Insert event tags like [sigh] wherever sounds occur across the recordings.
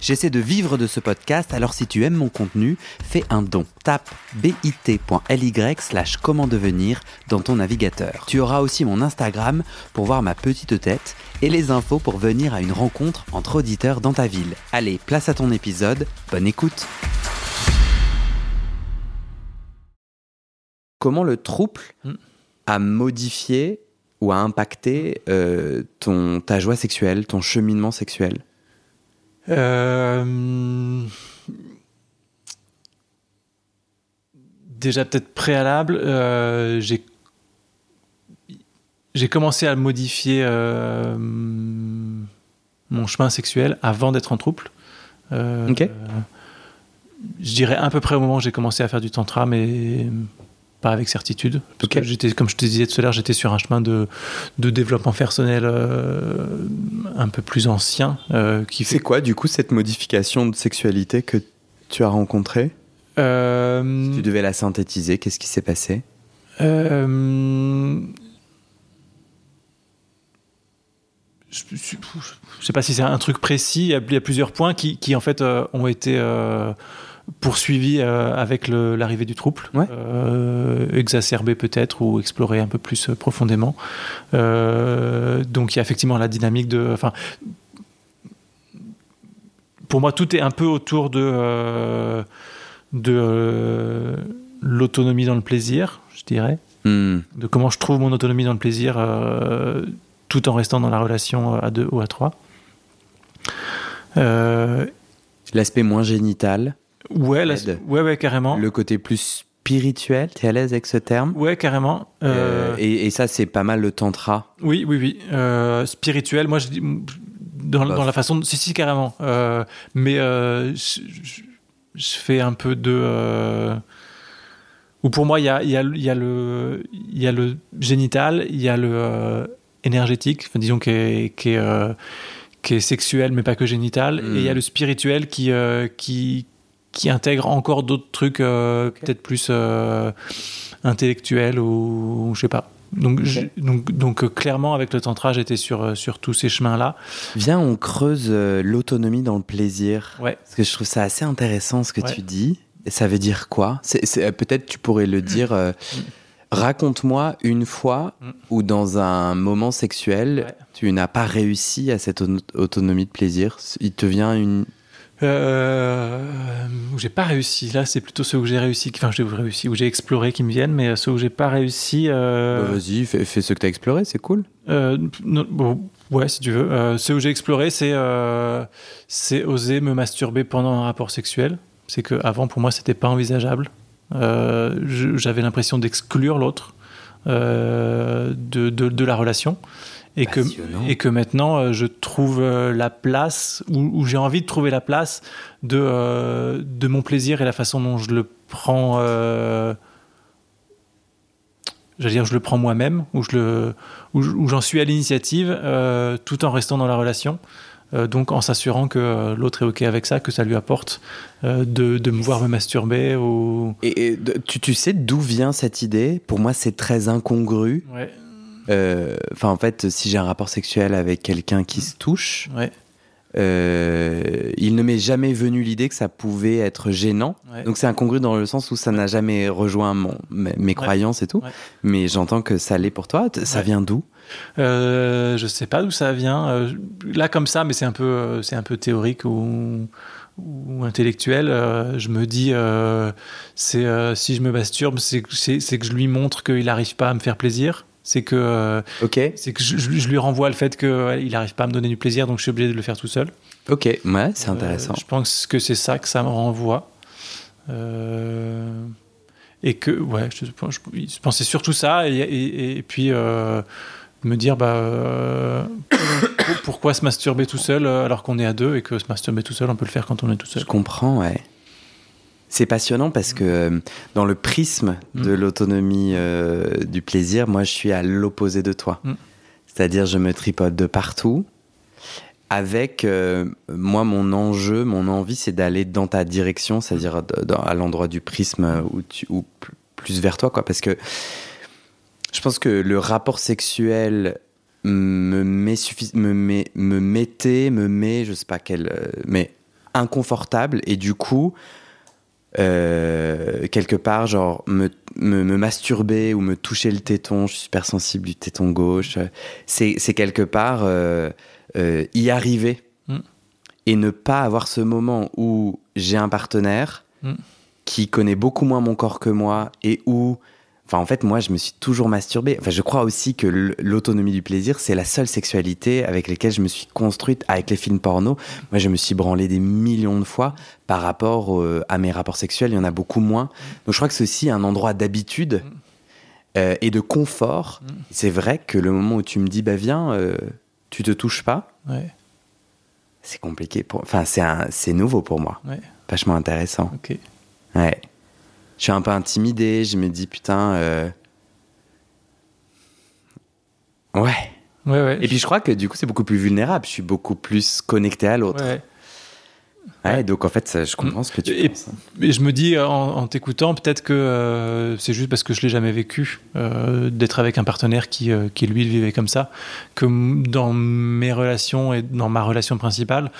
J'essaie de vivre de ce podcast, alors si tu aimes mon contenu, fais un don. Tape bit.ly slash comment devenir dans ton navigateur. Tu auras aussi mon Instagram pour voir ma petite tête et les infos pour venir à une rencontre entre auditeurs dans ta ville. Allez, place à ton épisode, bonne écoute Comment le trouble a modifié ou a impacté euh, ton, ta joie sexuelle, ton cheminement sexuel? Euh, Déjà peut-être préalable, euh, j'ai j'ai commencé à modifier euh, mon chemin sexuel avant d'être en trouble. Euh, Ok. euh, je dirais à peu près au moment où j'ai commencé à faire du tantra, mais pas avec certitude. Parce Ok. que j'étais, comme je te disais tout à l'heure, j'étais sur un chemin de, de développement personnel euh, un peu plus ancien, euh, qui fait C'est quoi du coup cette modification de sexualité que tu as rencontrée Euh, Tu devais la synthétiser, qu'est-ce qui s'est passé je, je sais pas si c'est un truc précis. Il y a, il y a plusieurs points qui, qui, en fait euh, ont été euh, poursuivis euh, avec l'arrivée du trouble, Ouais. Euh, exacerbés peut-être ou explorés un peu plus euh, profondément. Euh, donc il y a effectivement la dynamique de, enfin, pour moi tout est un peu autour de de l'autonomie dans le plaisir, je dirais Hmm. de comment je trouve mon autonomie dans le plaisir tout en restant dans la relation à deux ou à trois. L'aspect moins génital, ouais, la- ouais, ouais, carrément. le côté plus spirituel, tu es à l'aise avec ce terme? Ouais, carrément. Euh, Euh, et, et ça, c'est pas mal le tantra. Oui, oui, oui. Euh, spirituel, moi, je dis dans, la façon, de, si, si, carrément. Mais je, je- je fais un peu de. Où pour moi, il y a, y, a, y, a le- y a le génital, il y a le énergétique, enfin, disons qui est, qui, est, qui est sexuel, mais pas que génital, et il y a le spirituel qui, qui, qui intègre encore d'autres trucs, euh, peut-être plus euh, intellectuels ou je sais pas. Donc, je- donc, donc euh, clairement, avec le tantra, j'étais sur, sur tous ces chemins-là. Viens, on creuse euh, l'autonomie dans le plaisir. Ouais. Parce que je trouve ça assez intéressant ce que Ouais. tu dis. Et ça veut dire quoi? C'est- c'est- euh, Peut-être tu pourrais le dire. euh, Raconte-moi une fois Mm. où dans un moment sexuel, Ouais. tu n'as pas réussi à cette auto- autonomie de plaisir. Il te vient une... Euh, où j'ai pas réussi. Là, c'est plutôt ceux où j'ai réussi, enfin, j'ai réussi, où j'ai exploré qui me viennent, mais ceux où j'ai pas réussi. euh, Bah, Vas-y, fais, fais ce que tu as exploré, c'est cool. euh, non, bon, ouais, si tu veux. Euh, ceux où j'ai exploré, c'est euh, c'est oser me masturber pendant un rapport sexuel. C'est que avant, pour moi, c'était pas envisageable. Euh, J'avais l'impression d'exclure l'autre euh, de, de, de la relation. Et que, et que maintenant, euh, je trouve euh, la place, ou où j'ai envie de trouver la place de, euh, de mon plaisir et la façon dont je le prends. euh, J'allais dire, je le prends moi-même, ou je le, où je- où j'en suis à l'initiative, euh, tout en restant dans la relation. Euh, donc en s'assurant que euh, l'autre est OK avec ça, que ça lui apporte euh, de, de me voir me masturber. Ou... Et, tu, tu sais d'où vient cette idée? Pour moi, c'est très incongru. Ouais, Enfin, en fait, si j'ai un rapport sexuel avec quelqu'un qui se touche, ouais, euh, il ne m'est jamais venu l'idée que ça pouvait être gênant. ouais. Donc c'est incongru dans le sens où ça n'a jamais rejoint mon, mes, mes croyances et tout. Ouais. Mais j'entends que ça l'est pour toi. Ça vient d'où? Euh, je sais pas d'où ça vient. Euh, là, comme ça, mais c'est un peu, euh, c'est un peu théorique ou, ou intellectuel. euh, je me dis, euh, c'est euh, si je me masturbe, c'est que- c'est c'est que je lui montre qu'il n'arrive pas à me faire plaisir. C'est que, euh, Ok, c'est que je, je- lui renvoie le fait qu'il n'arrive pas à me donner du plaisir, donc je suis obligé de le faire tout seul. ok, ouais, c'est intéressant. Euh, je pense que c'est ça que ça me renvoie. Euh, et que, ouais, je, pensais surtout ça. Et, et- et puis, euh, me dire, bah, euh, [coughs] pour- pourquoi se masturber tout seul alors qu'on est à deux et que se masturber tout seul, on peut le faire quand on est tout seul. Je comprends, ouais. C'est passionnant parce que euh, dans le prisme de Mm. l'autonomie euh, du plaisir, moi je suis à l'opposé de toi. Mm. C'est-à-dire je me tripote de partout. avec euh, moi mon enjeu, mon envie, c'est d'aller dans ta direction, c'est-à-dire dans- à l'endroit du prisme tu, ou pl- plus vers toi, quoi. Parce que je pense que le rapport sexuel me met me met, me mettait, me met, je sais pas quel, mais inconfortable et du coup. Euh, quelque part, genre me, me, me masturber ou me toucher le téton, je suis super sensible du téton gauche, c'est c'est quelque part euh, euh, y arriver Mm. et ne pas avoir ce moment où j'ai un partenaire Mm. qui connaît beaucoup moins mon corps que moi et où Enfin, en fait, moi, je me suis toujours masturbé. Enfin, je crois aussi que l'autonomie du plaisir, c'est la seule sexualité avec laquelle je me suis construite avec les films porno. Moi, je me suis branlé des millions de fois par rapport euh, à mes rapports sexuels. Il y en a beaucoup moins. Donc, je crois que c'est aussi un endroit d'habitude euh, et de confort. C'est vrai que le moment où tu me dis, bah viens, euh, tu te touches pas, Ouais, c'est compliqué. Pour... Enfin, c'est nouveau pour moi. ouais, Vachement intéressant. ok. Ouais. Je suis un peu intimidé. Je me dis, putain. euh, Ouais. Ouais, ouais. Et puis je crois que du coup, c'est beaucoup plus vulnérable. Je suis beaucoup plus connecté à l'autre. ouais. Donc en fait, ça, je comprends ce que tu Et- penses. Et je me dis en, en t'écoutant, peut-être que euh, c'est juste parce que je l'ai jamais vécu euh, d'être avec un partenaire qui, euh, qui lui le vivait comme ça, que dans mes relations et dans ma relation principale,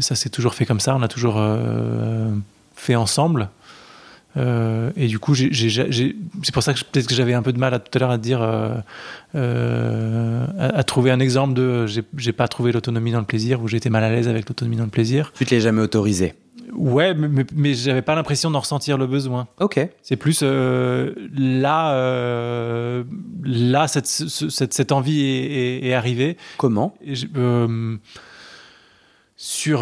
ça s'est toujours fait comme ça. On a toujours euh, fait ensemble. Euh, et du coup, c'est pour ça que peut-être que j'avais un peu de mal à, tout à l'heure à dire, euh, euh, à, à trouver un exemple de j'ai pas trouvé l'autonomie dans le plaisir ou été mal à l'aise avec l'autonomie dans le plaisir. Tu te l'es jamais autorisé? Ouais, mais, mais, mais j'avais pas l'impression d'en ressentir le besoin. Ok. C'est plus euh, là, euh, là cette, ce- cette, cette envie est, est- est arrivée. Comment? Et je- euh, sur.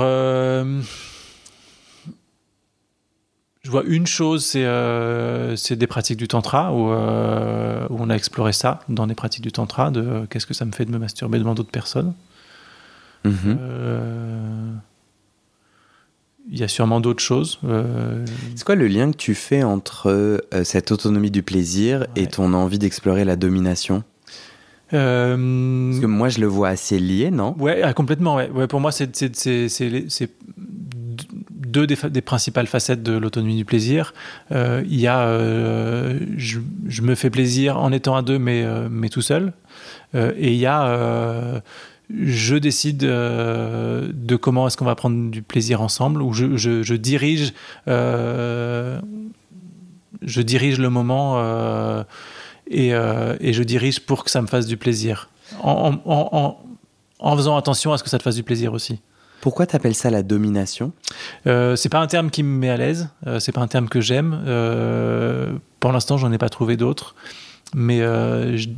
Je vois une chose, c'est euh, c'est des pratiques du tantra, où, euh, où on a exploré ça dans des pratiques du tantra, de euh, qu'est-ce que ça me fait de me masturber devant d'autres personnes. Mhm. Il y a sûrement d'autres choses. C'est quoi le lien que tu fais entre cette autonomie du plaisir et ton envie d'explorer la domination? Parce que moi, je le vois assez lié, non? Ouais, ah, complètement. Ouais. Ouais, pour moi, c'est deux des, principales facettes de l'autonomie du plaisir. Euh, Il y a, euh, je, me fais plaisir en étant à deux, mais, euh, mais tout seul. Et il y a, je décide de comment est-ce qu'on va prendre du plaisir ensemble, ou je, je- dirige, je dirige le moment. et, et je dirige pour que ça me fasse du plaisir. En- en- en faisant attention à ce que ça te fasse du plaisir aussi. Pourquoi t'appelles ça la domination? Euh, c'est pas un terme qui me met à l'aise, euh, c'est pas un terme que j'aime. Euh, pour l'instant, j'en ai pas trouvé d'autres. Mais euh, je,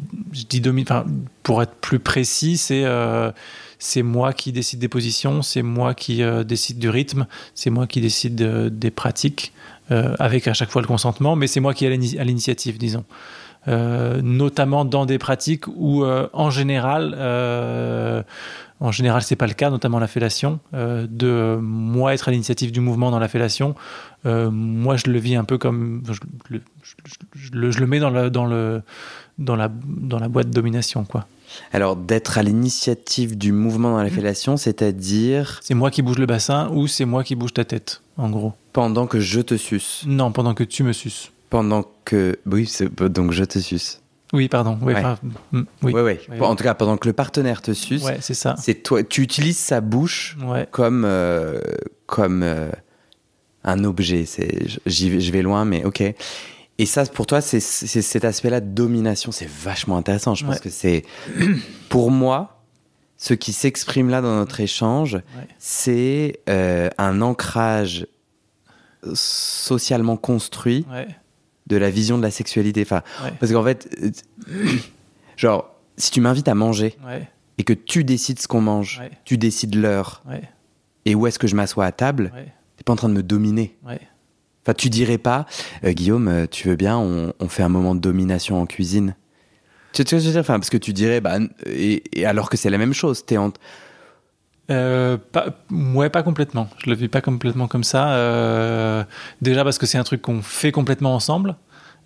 dis domi- enfin, pour être plus précis, c'est euh, c'est moi qui décide des positions, c'est moi qui décide du rythme, c'est moi qui décide des pratiques, avec à chaque fois le consentement, mais c'est moi qui ai l'initiative, disons. Euh, notamment dans des pratiques où, euh, en général, euh, en général, c'est pas le cas, notamment la fellation. euh, de moi être à l'initiative du mouvement dans la fellation, moi je le vis un peu comme je, le- je- je- je le, je le mets dans le dans le dans la dans la boîte de domination quoi. Alors, d'être à l'initiative du mouvement dans la fellation, c'est-à-dire C'est moi qui bouge le bassin ou c'est moi qui bouge ta tête, en gros. pendant que je te suce. Non, pendant que tu me suces. Pendant que. Oui, donc je te suce. Oui, pardon. Oui, Ouais. enfin, mm, oui. Ouais, ouais. Ouais, En tout cas, pendant que le partenaire te suce, c'est ça. c'est toi. Tu utilises sa bouche comme euh, comme euh, un objet. C'est je vais loin, mais ok. Et ça, pour toi, c'est cet aspect-là de domination. C'est vachement intéressant. Je pense que c'est [clears throat] pour moi ce qui s'exprime là dans notre échange, c'est euh, un ancrage socialement construit. De la vision de la sexualité. Enfin, Ouais. parce qu'en fait, euh, genre, si tu m'invites à manger Ouais. et que tu décides ce qu'on mange, Ouais. tu décides l'heure et où est-ce que je m'assois à table, t'es pas en train de me dominer. Enfin, tu dirais pas, euh, Guillaume, euh, tu veux bien, on, on fait un moment de domination en cuisine. Tu sais ce que je veux dire? Enfin, Parce que tu dirais, bah, et alors que c'est la même chose, t'es en... Euh, pas, ouais, pas complètement. Je le vis pas complètement comme ça. Euh, déjà parce que c'est un truc qu'on fait complètement ensemble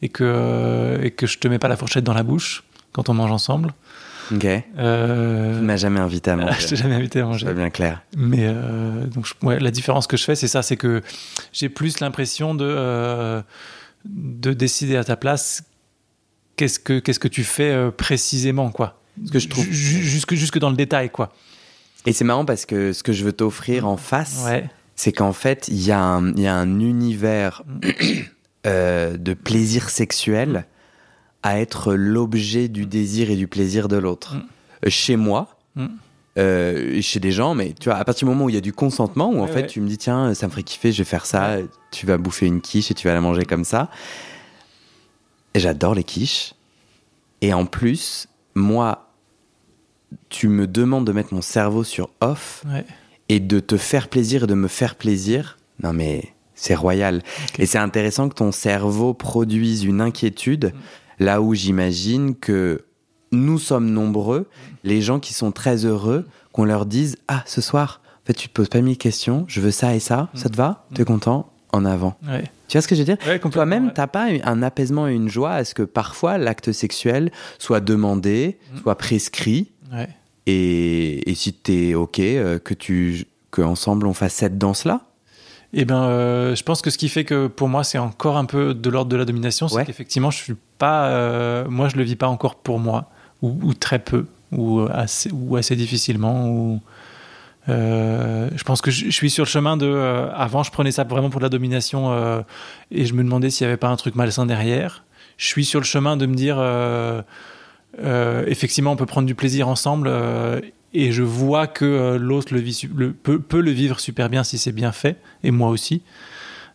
et que, et que je te mets pas la fourchette dans la bouche quand on mange ensemble. Ok. Euh, Tu m'as jamais invité à [laughs] manger. je t'ai jamais invité à C'est manger. pas bien clair. Mais euh, donc, je- ouais, la différence que je fais, c'est ça, c'est que j'ai plus l'impression de euh, de décider à ta place qu'est-ce que qu'est-ce que tu fais euh, précisément, quoi. Ce que je trouve- Ju- jusque jusque dans le détail, quoi. Et c'est marrant parce que ce que je veux t'offrir en face, Ouais. c'est qu'en fait, il y, a un- il y a un univers Mm. euh, de plaisir sexuel à être l'objet du désir et du plaisir de l'autre. Mm. Euh, Chez moi, Mm. euh, chez des gens, mais tu vois, à partir du moment où il y a du consentement, où en Ouais, fait ouais. tu me dis, tiens, ça me ferait kiffer, je vais faire ça, tu vas bouffer une quiche et tu vas la manger comme ça. J'adore les quiches. Et en plus, moi, tu me demandes de mettre mon cerveau sur off Ouais. et de te faire plaisir et de me faire plaisir, non mais c'est royal. Et c'est intéressant que ton cerveau produise une inquiétude là où j'imagine que nous sommes nombreux, les gens qui sont très heureux, qu'on leur dise Ah, ce soir, en fait, tu te poses pas mille questions, je veux ça et ça, ça te va? T'es content? En avant. Ouais. Tu vois ce que je veux dire? Ouais, Toi-même, ouais. t'as pas un apaisement et une joie à ce que parfois l'acte sexuel soit demandé, soit prescrit, Ouais. et, et si t'es ok, euh, que tu que ensemble on fasse cette danse là. Eh ben, euh, je pense que ce qui fait que pour moi c'est encore un peu de l'ordre de la domination, c'est Ouais. qu'effectivement je suis pas, euh, moi je le vis pas encore pour moi ou, ou très peu ou assez ou assez difficilement ou euh, je pense que je, suis sur le chemin de. avant, je prenais ça vraiment pour de la domination et je me demandais s'il y avait pas un truc malsain derrière. Je suis sur le chemin de me dire, euh, effectivement, on peut prendre du plaisir ensemble euh, et je vois que euh, l'autre le le- peut, peut le vivre super bien si c'est bien fait et moi aussi.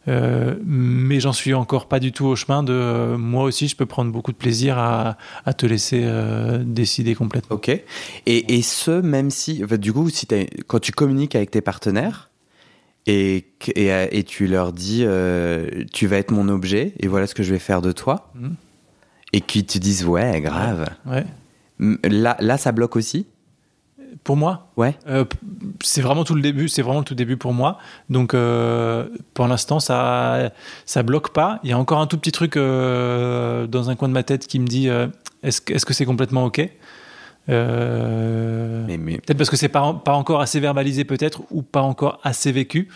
Euh, mais j'en suis encore pas du tout au chemin de euh, moi aussi je peux prendre beaucoup de plaisir à, à te laisser euh, décider complètement. Ok. Et, et ce, même si, en fait, du coup, si quand tu communiques avec tes partenaires et, que- et, et tu leur dis, tu vas être mon objet et voilà ce que je vais faire de toi, Mhm. Et qu'ils te disent, ouais, grave. Ouais. Là, là, ça bloque aussi? Pour moi, Ouais. Euh, c'est vraiment tout le début, c'est vraiment le tout début pour moi. Donc euh, pour l'instant ça ça bloque pas. Il y a encore un tout petit truc euh, dans un coin de ma tête qui me dit est-ce que est-ce que c'est complètement ok? Mais, mais Peut-être parce que c'est pas pas encore assez verbalisé peut-être ou pas encore assez vécu.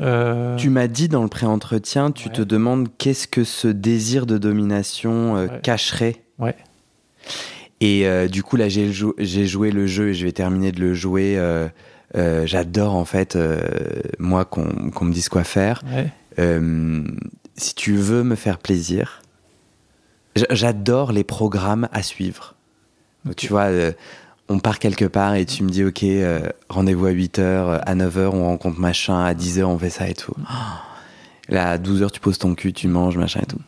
Euh, tu m'as dit dans le pré-entretien, tu Ouais. te demandes qu'est-ce que ce désir de domination euh, Ouais. cacherait. Ouais. Et euh, du coup, là, j'ai jou- j'ai joué le jeu et je vais terminer de le jouer. J'adore, en fait, moi, qu'on me dise quoi faire. ouais. Si tu veux me faire plaisir, j'adore les programmes à suivre. Tu vois, on part quelque part et tu me dis, OK, euh, rendez-vous à 8h, à 9h, on rencontre machin, à 10h, on fait ça et tout. Oh. Là, à 12h, tu poses ton cul, tu manges, machin et tout.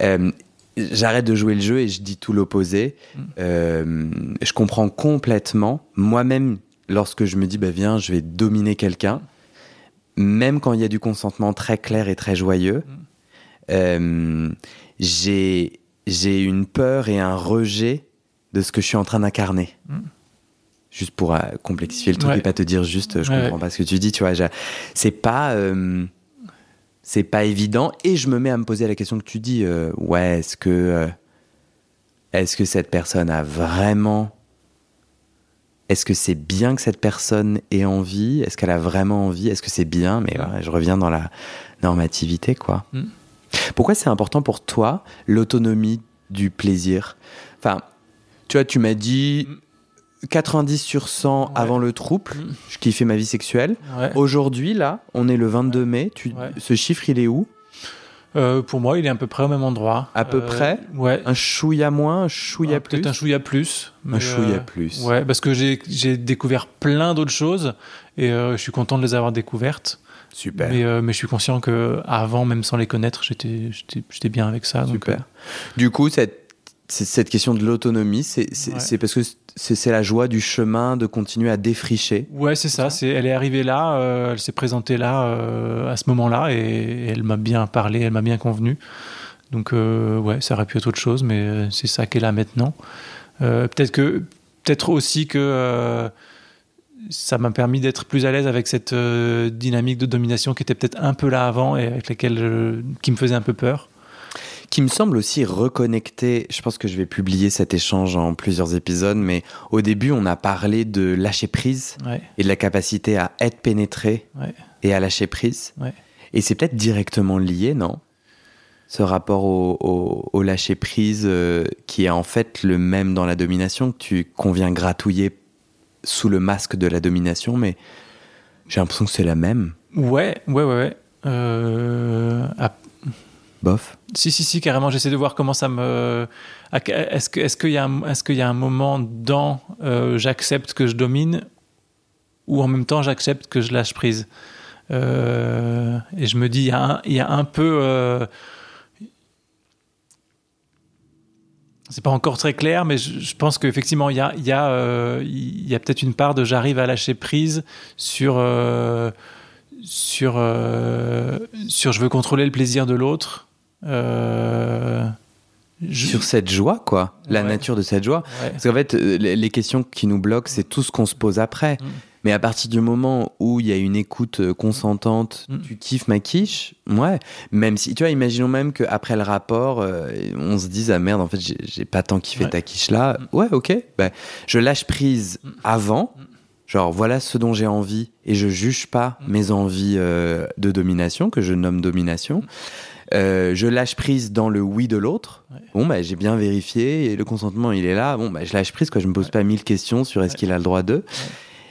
Euh, J'arrête de jouer le jeu et je dis tout l'opposé. Euh, je comprends complètement. Moi-même, lorsque je me dis, bah, viens, je vais dominer quelqu'un, même quand il y a du consentement très clair et très joyeux, j'ai j'ai une peur et un rejet de ce que je suis en train d'incarner. Mm. Juste pour euh, complexifier le truc Ouais. et pas te dire juste, euh, je Ouais, comprends pas ce que tu dis, tu vois. C'est pas. euh, c'est pas évident et je me mets à me poser la question que tu dis euh, ouais est-ce que euh, est-ce que cette personne a vraiment est-ce que c'est bien que cette personne ait envie est-ce qu'elle a vraiment envie est-ce que c'est bien mais ouais, je reviens dans la normativité quoi Mm. pourquoi c'est important pour toi l'autonomie du plaisir? Enfin tu vois tu m'as dit 90 sur 100 Ouais. avant le trouble Mm. je kiffais ma vie sexuelle Ouais. Aujourd'hui, là, on est le 22 mai. Tu. Ce chiffre, il est où? Euh, pour moi, il est à peu près au même endroit. À peu Euh, près? Ouais. Un chouïa moins, un chouïa Ah, plus Peut-être un chouïa plus. Un chouïa euh, plus. Ouais, parce que j'ai découvert plein d'autres choses et je suis content de les avoir découvertes. Super. Mais, euh, mais je suis conscient que avant, même sans les connaître, j'étais bien avec ça. donc, Super. Du coup, cette, cette question de l'autonomie, c'est Ouais. parce que c'est la joie du chemin de continuer à défricher. Ouais, c'est ça. Elle est arrivée là, euh, elle s'est présentée là euh, à ce moment-là et, elle m'a bien parlé, elle m'a bien convenu. Donc euh, ouais, ça aurait pu être autre chose, mais euh, c'est ça qu'elle a maintenant. Euh, peut-être que, peut-être aussi que ça m'a permis d'être plus à l'aise avec cette dynamique de domination qui était peut-être un peu là avant et avec laquelle qui me faisait un peu peur. Qui me semble aussi reconnecter. Je pense que je vais publier cet échange en plusieurs épisodes, mais au début, on a parlé de lâcher prise Ouais. et de la capacité à être pénétré Ouais. et à lâcher prise. Ouais. Et c'est peut-être directement lié, non? Ce rapport au, au- au lâcher prise euh, qui est en fait le même dans la domination, que tu conviens gratouiller sous le masque de la domination, mais j'ai l'impression que c'est la même. Ouais, ouais, ouais. ouais. Euh, Bof. si, si, si, carrément. J'essaie de voir comment ça me. Est-ce que- est-ce qu'il y, a un- est-ce qu'il y a un moment dans euh, j'accepte que je domine ou en même temps j'accepte que je lâche prise Euh, Et je me dis, il y a un, il y a un peu. euh, c'est pas encore très clair, mais je, je pense qu'effectivement, il y a, y a, euh, a peut-être une part de j'arrive à lâcher prise sur, euh, sur, sur je veux contrôler le plaisir de l'autre. Euh, je- Sur cette joie, quoi. La Ouais. nature de cette joie. ouais. Parce qu'en fait, euh, les questions qui nous bloquent, c'est tout ce qu'on se pose après. Mm. Mais à partir du moment où il y a une écoute euh, consentante, Mm. tu kiffes ma quiche, ouais. Même si, tu vois, imaginons même qu'après le rapport, euh, on se dise, ah merde, en fait, j'ai- pas tant kiffé Ouais. ta quiche là. Mm. Ouais, ok. Bah, je lâche prise avant. Genre, voilà ce dont j'ai envie et je juge pas mes envies euh, de domination, que je nomme domination. Euh, je lâche prise dans le oui de l'autre. Ouais. Bon, bah, j'ai bien vérifié et le consentement, il est là. Bon, bah, je lâche prise, quoi. Je me pose pas mille questions sur est-ce Ouais. qu'il a le droit de.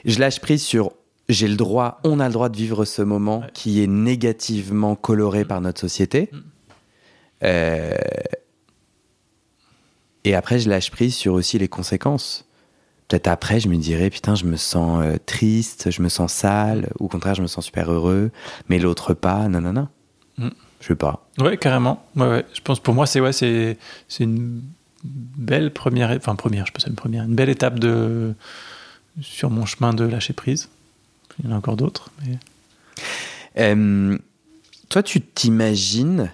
Je lâche prise sur j'ai le droit, on a le droit de vivre ce moment qui est négativement coloré par notre société. Mm. Euh, Et après, je lâche prise sur aussi les conséquences. Peut-être après, je me dirais, putain, je me sens euh, triste, je me sens sale, ou au contraire, je me sens super heureux, mais l'autre pas, non, non, non. Mm. Je sais pas. Ouais, carrément. Ouais, ouais. Je pense pour moi, c'est ouais, c'est c'est une belle première, enfin première, je dire une première, une belle étape de sur mon chemin de lâcher prise. Il y en a encore d'autres, mais Euh, toi, tu t'imagines,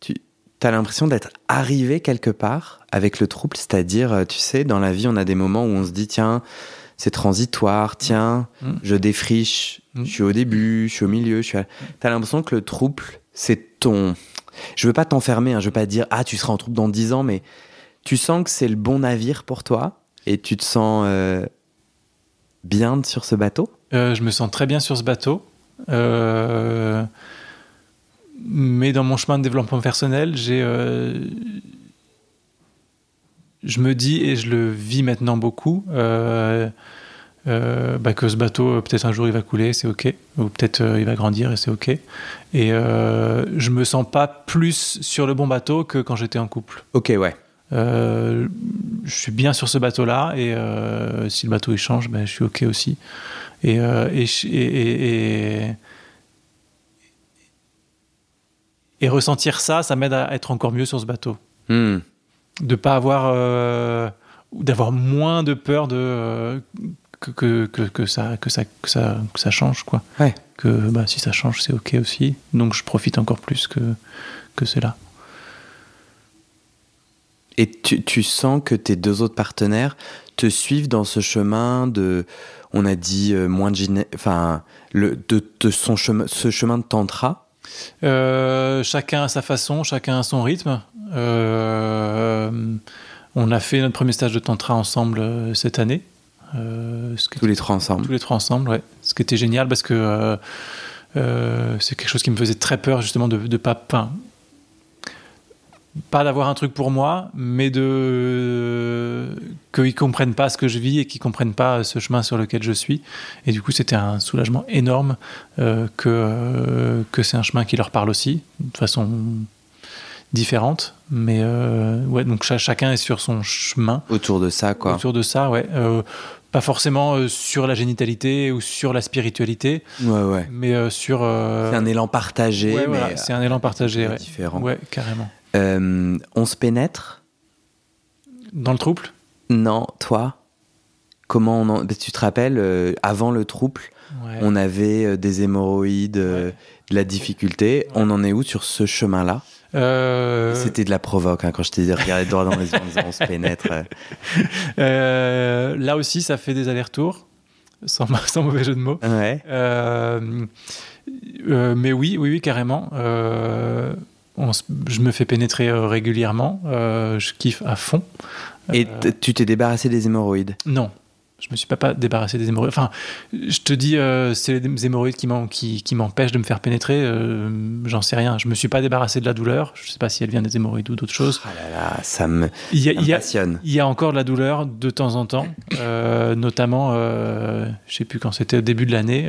tu as l'impression d'être arrivé quelque part avec le trouble, c'est-à-dire, tu sais, dans la vie, on a des moments où on se dit, tiens, c'est transitoire, tiens, Mm. je défriche, Mm. je suis au début, je suis au milieu, je suis. À... T'as l'impression que le trouble, c'est ton. Je veux pas t'enfermer, hein, je veux pas te dire, ah, tu seras en trouble dans 10 ans, mais tu sens que c'est le bon navire pour toi et tu te sens euh, bien sur ce bateau? Euh, je me sens très bien sur ce bateau. Euh, mais dans mon chemin de développement personnel, j'ai, je me dis et je le vis maintenant beaucoup euh, euh, bah, que ce bateau, euh, peut-être un jour il va couler, c'est ok, ou peut-être euh, il va grandir et c'est ok. Et je me sens pas plus sur le bon bateau que quand j'étais en couple. Ok, ouais. Je suis bien sur ce bateau-là et si le bateau il change, ben, je suis ok aussi. Et, et, je- et, et- et- et ressentir ça, ça m'aide à être encore mieux sur ce bateau. Hmm. De pas avoir, euh, ou d'avoir moins de peur de euh, que, que, que, que ça que ça que ça que ça change quoi. Ouais. Que bah, si ça change, c'est ok aussi. Donc je profite encore plus que que c'est là. Et tu, tu sens que tes deux autres partenaires te suivent dans ce chemin de, on a dit euh, moins de, enfin, le, de, de son chemin, ce chemin de tantra? Euh, chacun à sa façon, chacun à son rythme. Euh, on a fait notre premier stage de tantra ensemble euh, cette année. Euh, ce Tous les trois ensemble. tous les trois ensemble, ouais. Ce qui était génial parce que c'est quelque chose qui me faisait très peur justement de, de pas, enfin, pas d'avoir un truc pour moi, mais de qu'ils comprennent pas ce que je vis et qu'ils comprennent pas ce chemin sur lequel je suis. Et du coup, c'était un soulagement énorme euh, que euh, que c'est un chemin qui leur parle aussi, de façon différente. Mais euh, ouais, donc cha- chacun est sur son chemin Autour de ça, quoi. autour de ça, ouais. Euh, pas forcément euh, sur la génitalité ou sur la spiritualité, Ouais, ouais. mais sur. C'est un élan partagé, ouais, voilà, c'est un élan partagé, ouais. différent. Ouais, carrément. On se pénètre? Dans le trouble? Non, toi? Comment on en... bah, Tu te rappelles, avant le trouble, on avait des hémorroïdes, de la difficulté. On en est où sur ce chemin-là? Euh, C'était de la provoque hein, quand je t'ai dit regarder droit dans les yeux en disant on se pénètre. [laughs] euh. là aussi, ça fait des allers-retours, sans, sans mauvais jeu de mots. Ouais. Euh, mais oui, oui, oui, carrément. Je me fais pénétrer régulièrement. je kiffe à fond. Et tu t'es débarrassé des hémorroïdes? Non. Je me suis pas, pas débarrassé des hémorroïdes. Enfin, je te dis, euh, c'est les hémorroïdes qui, qui, m'empêchent de me faire pénétrer. Euh, j'en sais rien. Je me suis pas débarrassé de la douleur. Je sais pas si elle vient des hémorroïdes ou d'autres choses. Ah là là, ça me, il y a, il y a, Il y a encore de la douleur de temps en temps, euh, notamment, je sais plus quand c'était au début de l'année.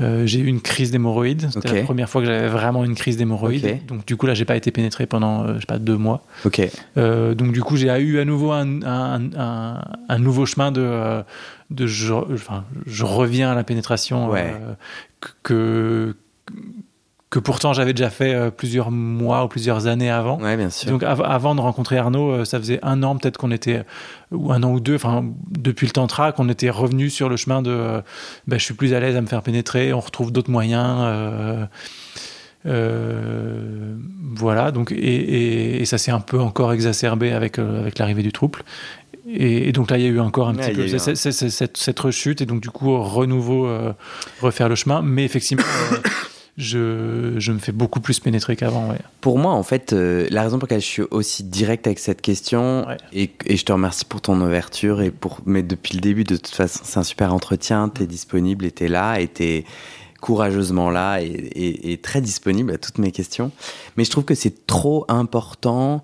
Euh, j'ai eu une crise d'hémorroïdes. C'était la première fois que j'avais vraiment une crise d'hémorroïdes. Donc du coup là, j'ai pas été pénétré pendant euh, je sais pas deux mois. Ok. Euh, donc du coup, j'ai eu à nouveau un, un, un, nouveau chemin de, de je, enfin, je reviens à la pénétration que que pourtant j'avais déjà fait euh, plusieurs mois ou plusieurs années avant. Ouais, bien sûr. Donc avant de rencontrer Arnaud, euh, ça faisait un an peut-être qu'on était, ou un an ou deux, enfin depuis le tantra, qu'on était revenu sur le chemin de euh, ben, je suis plus à l'aise à me faire pénétrer, on retrouve d'autres moyens. voilà, donc, et, ça s'est un peu encore exacerbé avec, avec l'arrivée du trouble. Et, donc là, il y a eu encore un petit peu cette, rechute, et donc du coup, renouveau, refaire le chemin. Mais effectivement, [coughs] je, je, me fais beaucoup plus pénétrer qu'avant. Ouais. Pour moi, en fait, euh, la raison pour laquelle je suis aussi direct avec cette question, et, et, je te remercie pour ton ouverture, et pour, mais depuis le début, de toute façon, c'est un super entretien, tu es disponible et tu es là, et tu es courageusement là, et, et, et, très disponible à toutes mes questions. Mais je trouve que c'est trop important,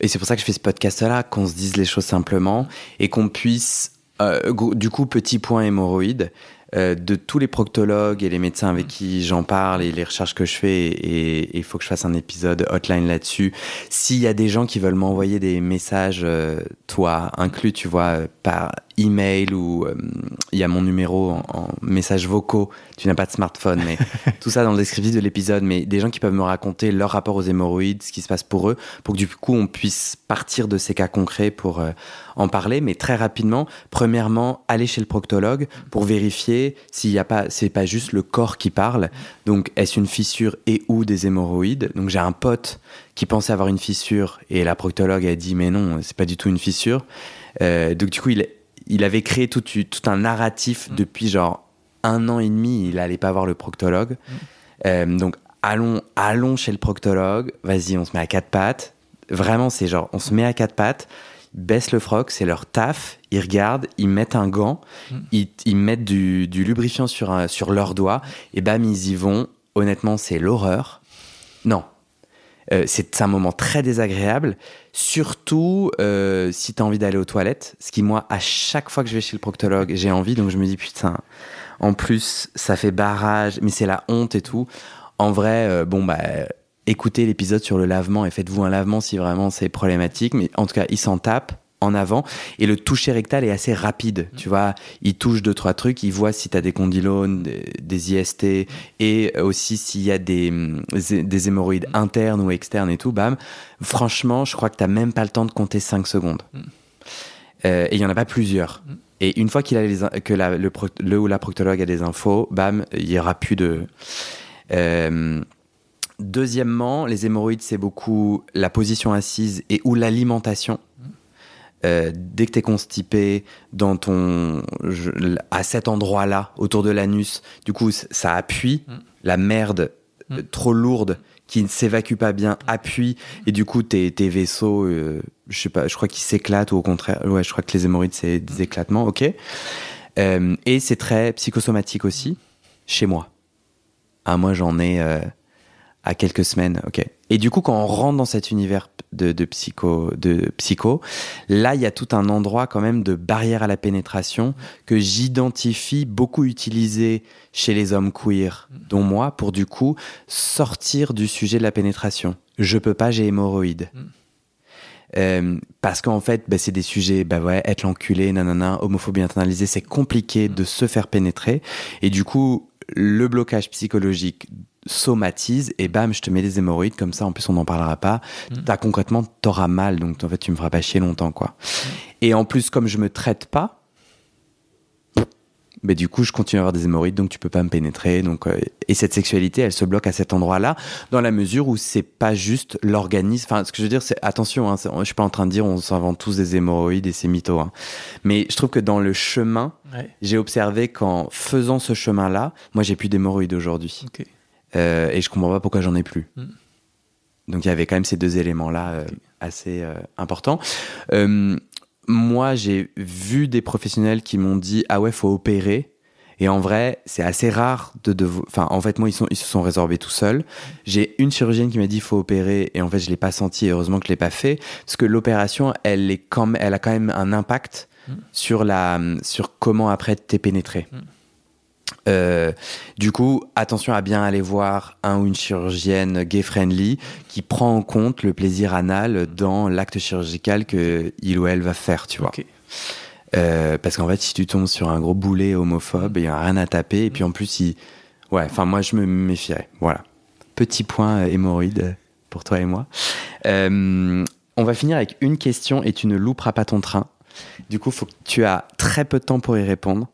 et c'est pour ça que je fais ce podcast-là, qu'on se dise les choses simplement, et qu'on puisse, euh, du coup, petit point hémorroïde, euh, de tous les proctologues et les médecins avec qui j'en parle et les recherches que je fais, et il faut que je fasse un épisode hotline là-dessus. S'il y a des gens qui veulent m'envoyer des messages, euh, toi inclus, tu vois, par email ou euh, il y a mon numéro en, en messages vocaux. Tu n'as pas de smartphone, mais [laughs] tout ça dans le descriptif de l'épisode. Mais des gens qui peuvent me raconter leur rapport aux hémorroïdes, ce qui se passe pour eux, pour que du coup on puisse partir de ces cas concrets pour en parler. Mais très rapidement, premièrement, aller chez le proctologue pour vérifier s'il n'y a pas, c'est pas juste le corps qui parle. Donc, est-ce une fissure et ou des hémorroïdes? Donc, j'ai un pote qui pensait avoir une fissure et la proctologue a dit mais non, c'est pas du tout une fissure. Euh, donc, du coup, il, il avait créé tout, tout un narratif mm. depuis genre un an et demi. Il allait pas voir le proctologue. Mm. Euh, donc, allons, allons chez le proctologue. Vas-y, on se met à quatre pattes. Vraiment, c'est genre, on se met à quatre pattes baissent le froc, c'est leur taf. Ils regardent, ils mettent un gant, mm. ils, mettent du, lubrifiant sur, sur leurs doigts, et bam, ils y vont. Honnêtement, c'est l'horreur. Non. Euh, c'est un moment très désagréable, surtout euh, si tu as envie d'aller aux toilettes. Ce qui, moi, à chaque fois que je vais chez le proctologue, j'ai envie, donc je me dis, putain, en plus, ça fait barrage, mais c'est la honte et tout. En vrai, euh, bon, bah écoutez l'épisode sur le lavement et faites-vous un lavement si vraiment c'est problématique. Mais en tout cas, il s'en tape en avant. Et le toucher rectal est assez rapide tu vois. Il touche deux trois trucs il voit si tu as des condylomes des, IST et aussi s'il y a des, des hémorroïdes internes ou externes et tout bam. Franchement je crois que tu même pas le temps de compter 5 secondes. Euh, et il y en a pas plusieurs. Et une fois qu'il a les, que la, le, le, ou la proctologue a des infos bam il y aura plus de euh, Deuxièmement, les hémorroïdes, c'est beaucoup la position assise et ou l'alimentation. Euh, dès que tu es constipé dans ton, à cet endroit-là, autour de l'anus, du coup, ça appuie. Mm. La merde mm. euh, trop lourde qui ne s'évacue pas bien appuie. Et du coup, tes, tes vaisseaux, euh, je sais pas, je crois qu'ils s'éclatent ou au contraire. Ouais, je crois que les hémorroïdes, c'est des éclatements, ok. et c'est très psychosomatique aussi, chez moi. Ah, moi, j'en ai à quelques semaines, ok. Et du coup, quand on rentre dans cet univers de, de, psycho, de psycho, là, il y a tout un endroit quand même de barrière à la pénétration que j'identifie beaucoup utilisé chez les hommes queer, dont moi, pour du coup sortir du sujet de la pénétration. Je peux pas, j'ai hémorroïdes. Mm. Euh, parce qu'en fait, bah, c'est des sujets, bah ouais, être l'enculé, nanana, homophobie internalisée, c'est compliqué de se faire pénétrer. Et du coup, le blocage psychologique somatise et bam, je te mets des hémorroïdes comme ça. En plus, on n'en parlera pas. Mm. T'as concrètement, t'auras mal, donc en fait, tu me feras pas chier longtemps, quoi. Mm. Et en plus, comme je me traite pas, mais du coup, je continue à avoir des hémorroïdes, donc tu peux pas me pénétrer. Donc, euh, et cette sexualité, elle se bloque à cet endroit-là, dans la mesure où c'est pas juste l'organisme. Enfin, ce que je veux dire, c'est attention. Hein, je suis pas en train de dire on s'invente tous des hémorroïdes et c'est mytho. Hein. Mais je trouve que dans le chemin, j'ai observé qu'en faisant ce chemin-là, moi, j'ai plus d'hémorroïdes aujourd'hui. Euh, et je comprends pas pourquoi j'en ai plus. Mm. Donc il y avait quand même ces deux éléments-là euh, assez euh, importants. Moi, j'ai vu des professionnels qui m'ont dit ah ouais, faut opérer. Et en vrai, c'est assez rare de, de enfin en fait moi ils sont ils se sont résorbés tout seuls. J'ai une chirurgienne qui m'a dit faut opérer et en fait je l'ai pas senti et heureusement que je l'ai pas fait parce que l'opération elle est quand elle a quand même un impact Mm. sur la sur comment après t'es pénétré. Mm. Euh, du coup, attention à bien aller voir un ou une chirurgienne gay-friendly qui prend en compte le plaisir anal dans l'acte chirurgical que il ou elle va faire, tu vois. Euh, parce qu'en fait, si tu tombes sur un gros boulet homophobe, il n'y a rien à taper. Et puis en plus, il... ouais, enfin, moi, je me méfierais. Voilà. Petit point euh, hémorroïde pour toi et moi. Euh, on va finir avec une question et tu ne louperas pas ton train. Du coup, faut que tu as très peu de temps pour y répondre.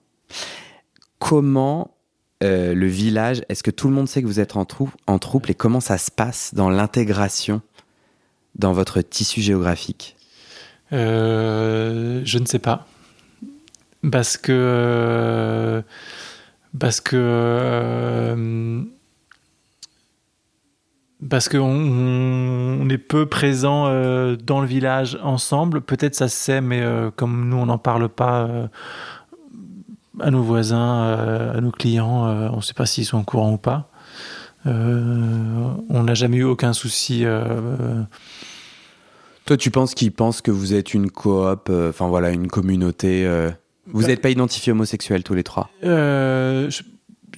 Comment euh, le village, est-ce que tout le monde sait que vous êtes en, trou- en trouble et comment ça se passe dans l'intégration dans votre tissu géographique? Euh, je ne sais pas. Parce que. euh, Parce que. Parce qu'on on- est peu présent dans le village ensemble. Peut-être ça se sait, mais comme nous, on n'en parle pas à nos voisins, euh, à nos clients, euh, on ne sait pas s'ils sont au courant ou pas. Euh, on n'a jamais eu aucun souci. Toi, tu penses qu'ils pensent que vous êtes une coop, enfin voilà, une communauté. Vous Bah- n'êtes pas identifiés homosexuels tous les trois? Je,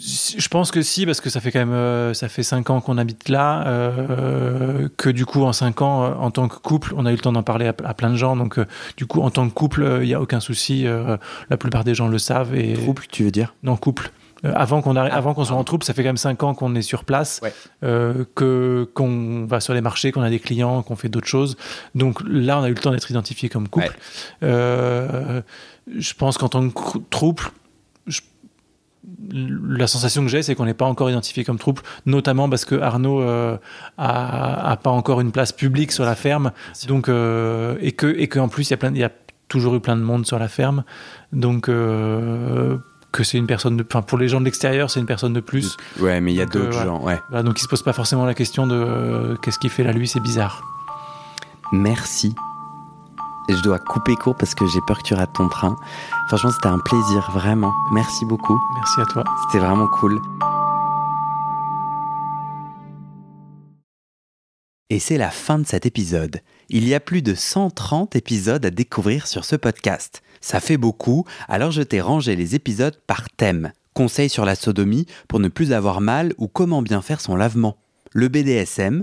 je pense que si, parce que ça fait quand même euh, ça fait cinq ans qu'on habite là, euh, que du coup en cinq ans, euh, en tant que couple, on a eu le temps d'en parler à, à plein de gens. Donc euh, du coup, en tant que couple, il n'y a aucun souci. euh, la plupart des gens le savent. Et Trouble, tu veux dire? Non couple. Euh, avant qu'on Ah, avant qu'on soit en troupe, ça fait quand même cinq ans qu'on est sur place, Ouais. euh, que qu'on va sur les marchés, qu'on a des clients, qu'on fait d'autres choses. Donc là, on a eu le temps d'être identifié comme couple. Ouais. Euh, je pense qu'en tant que troupe, la sensation que j'ai, c'est qu'on n'est pas encore identifié comme troupe, notamment parce que Arnaud euh, a, a pas encore une place publique sur la ferme, donc euh, et que et qu'en plus il y a plein, il y a toujours eu plein de monde sur la ferme, donc euh, que c'est une personne de, enfin pour les gens de l'extérieur, c'est une personne de plus. Ouais, mais il y a euh, d'autres gens, ouais. Voilà, donc il se pose pas forcément la question de qu'est-ce qu'il fait là lui, c'est bizarre. Merci. Et je dois couper court parce que j'ai peur que tu rates ton train. Franchement, c'était un plaisir, vraiment. Merci beaucoup. Merci à toi. C'était vraiment cool. Et c'est la fin de cet épisode. Il y a plus de 130 épisodes à découvrir sur ce podcast. Ça fait beaucoup, alors je t'ai rangé les épisodes par thème. Conseils sur la sodomie pour ne plus avoir mal ou comment bien faire son lavement. Le BDSM,